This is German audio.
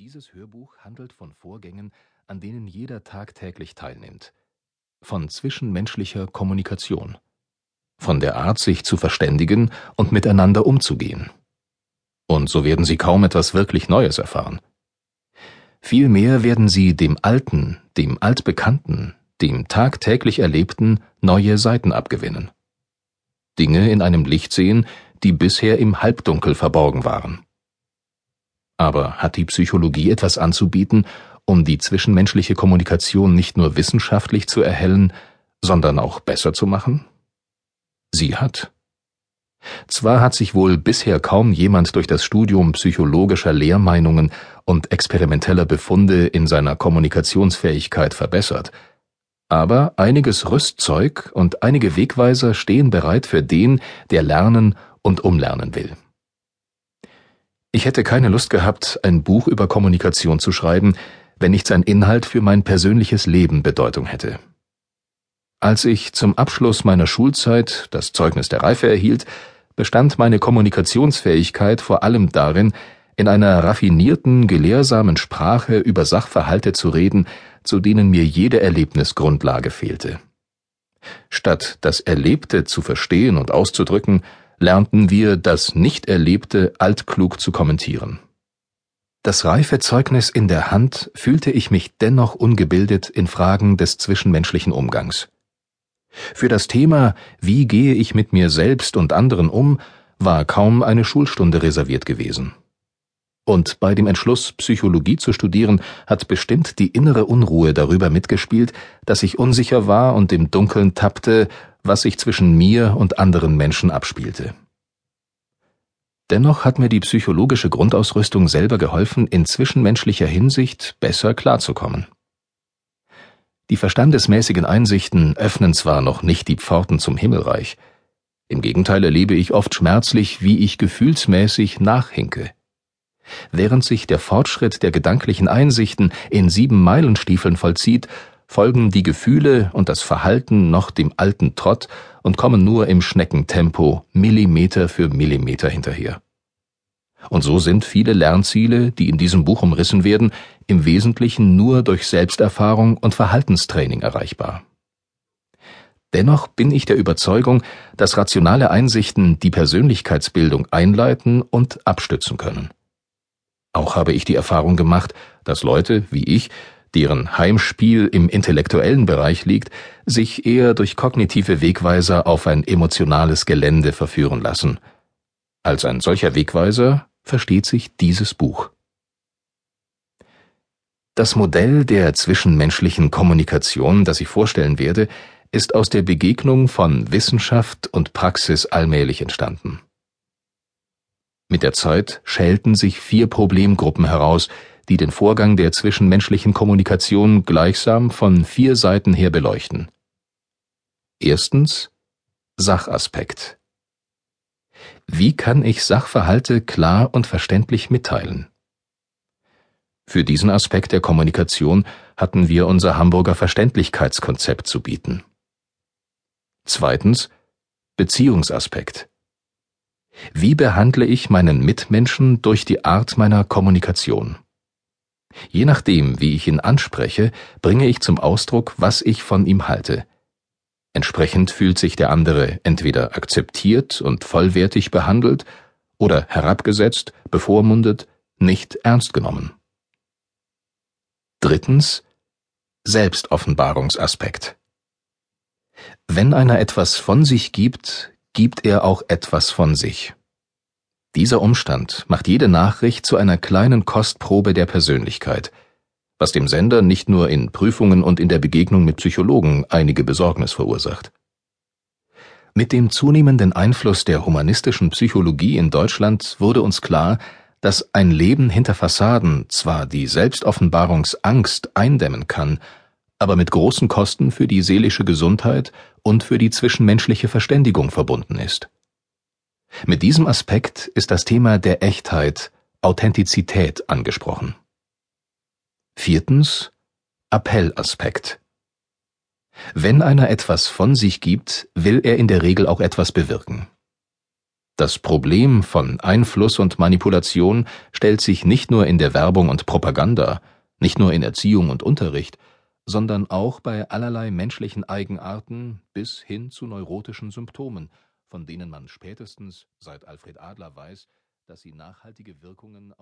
Dieses Hörbuch handelt von Vorgängen, an denen jeder tagtäglich teilnimmt. Von zwischenmenschlicher Kommunikation. Von der Art, sich zu verständigen und miteinander umzugehen. Und so werden Sie kaum etwas wirklich Neues erfahren. Vielmehr werden Sie dem Alten, dem Altbekannten, dem tagtäglich Erlebten neue Seiten abgewinnen. Dinge in einem Licht sehen, die bisher im Halbdunkel verborgen waren. Aber hat die Psychologie etwas anzubieten, um die zwischenmenschliche Kommunikation nicht nur wissenschaftlich zu erhellen, sondern auch besser zu machen? Sie hat. Zwar hat sich wohl bisher kaum jemand durch das Studium psychologischer Lehrmeinungen und experimenteller Befunde in seiner Kommunikationsfähigkeit verbessert, aber einiges Rüstzeug und einige Wegweiser stehen bereit für den, der lernen und umlernen will. Ich hätte keine Lust gehabt, ein Buch über Kommunikation zu schreiben, wenn nicht sein Inhalt für mein persönliches Leben Bedeutung hätte. Als ich zum Abschluss meiner Schulzeit das Zeugnis der Reife erhielt, bestand meine Kommunikationsfähigkeit vor allem darin, in einer raffinierten, gelehrsamen Sprache über Sachverhalte zu reden, zu denen mir jede Erlebnisgrundlage fehlte. Statt das Erlebte zu verstehen und auszudrücken, lernten wir das Nicht-Erlebte altklug zu kommentieren. Das reife Zeugnis in der Hand fühlte ich mich dennoch ungebildet in Fragen des zwischenmenschlichen Umgangs. Für das Thema Wie gehe ich mit mir selbst und anderen um, war kaum eine Schulstunde reserviert gewesen. Und bei dem Entschluss, Psychologie zu studieren, hat bestimmt die innere Unruhe darüber mitgespielt, dass ich unsicher war und im Dunkeln tappte, was sich zwischen mir und anderen Menschen abspielte. Dennoch hat mir die psychologische Grundausrüstung selber geholfen, in zwischenmenschlicher Hinsicht besser klarzukommen. Die verstandesmäßigen Einsichten öffnen zwar noch nicht die Pforten zum Himmelreich, im Gegenteil erlebe ich oft schmerzlich, wie ich gefühlsmäßig nachhinke. Während sich der Fortschritt der gedanklichen Einsichten in sieben Meilenstiefeln vollzieht, folgen die Gefühle und das Verhalten noch dem alten Trott und kommen nur im Schneckentempo Millimeter für Millimeter hinterher. Und so sind viele Lernziele, die in diesem Buch umrissen werden, im Wesentlichen nur durch Selbsterfahrung und Verhaltenstraining erreichbar. Dennoch bin ich der Überzeugung, dass rationale Einsichten die Persönlichkeitsbildung einleiten und abstützen können. Auch habe ich die Erfahrung gemacht, dass Leute wie ich deren Heimspiel im intellektuellen Bereich liegt, sich eher durch kognitive Wegweiser auf ein emotionales Gelände verführen lassen. Als ein solcher Wegweiser versteht sich dieses Buch. Das Modell der zwischenmenschlichen Kommunikation, das ich vorstellen werde, ist aus der Begegnung von Wissenschaft und Praxis allmählich entstanden. Mit der Zeit schälten sich vier Problemgruppen heraus, die den Vorgang der zwischenmenschlichen Kommunikation gleichsam von vier Seiten her beleuchten. Erstens Sachaspekt. Wie kann ich Sachverhalte klar und verständlich mitteilen? Für diesen Aspekt der Kommunikation hatten wir unser Hamburger Verständlichkeitskonzept zu bieten. Zweitens Beziehungsaspekt. Wie behandle ich meinen Mitmenschen durch die Art meiner Kommunikation? Je nachdem, wie ich ihn anspreche, bringe ich zum Ausdruck, was ich von ihm halte. Entsprechend fühlt sich der andere entweder akzeptiert und vollwertig behandelt oder herabgesetzt, bevormundet, nicht ernst genommen. Drittens Selbstoffenbarungsaspekt. Wenn einer etwas von sich gibt, gibt er auch etwas von sich. Dieser Umstand macht jede Nachricht zu einer kleinen Kostprobe der Persönlichkeit, was dem Sender nicht nur in Prüfungen und in der Begegnung mit Psychologen einige Besorgnis verursacht. Mit dem zunehmenden Einfluss der humanistischen Psychologie in Deutschland wurde uns klar, dass ein Leben hinter Fassaden zwar die Selbstoffenbarungsangst eindämmen kann, aber mit großen Kosten für die seelische Gesundheit und für die zwischenmenschliche Verständigung verbunden ist. Mit diesem Aspekt ist das Thema der Echtheit, Authentizität angesprochen. Viertens Appellaspekt. Wenn einer etwas von sich gibt, will er in der Regel auch etwas bewirken. Das Problem von Einfluss und Manipulation stellt sich nicht nur in der Werbung und Propaganda, nicht nur in Erziehung und Unterricht, sondern auch bei allerlei menschlichen Eigenarten bis hin zu neurotischen Symptomen, von denen man spätestens seit Alfred Adler weiß, dass sie nachhaltige Wirkungen auf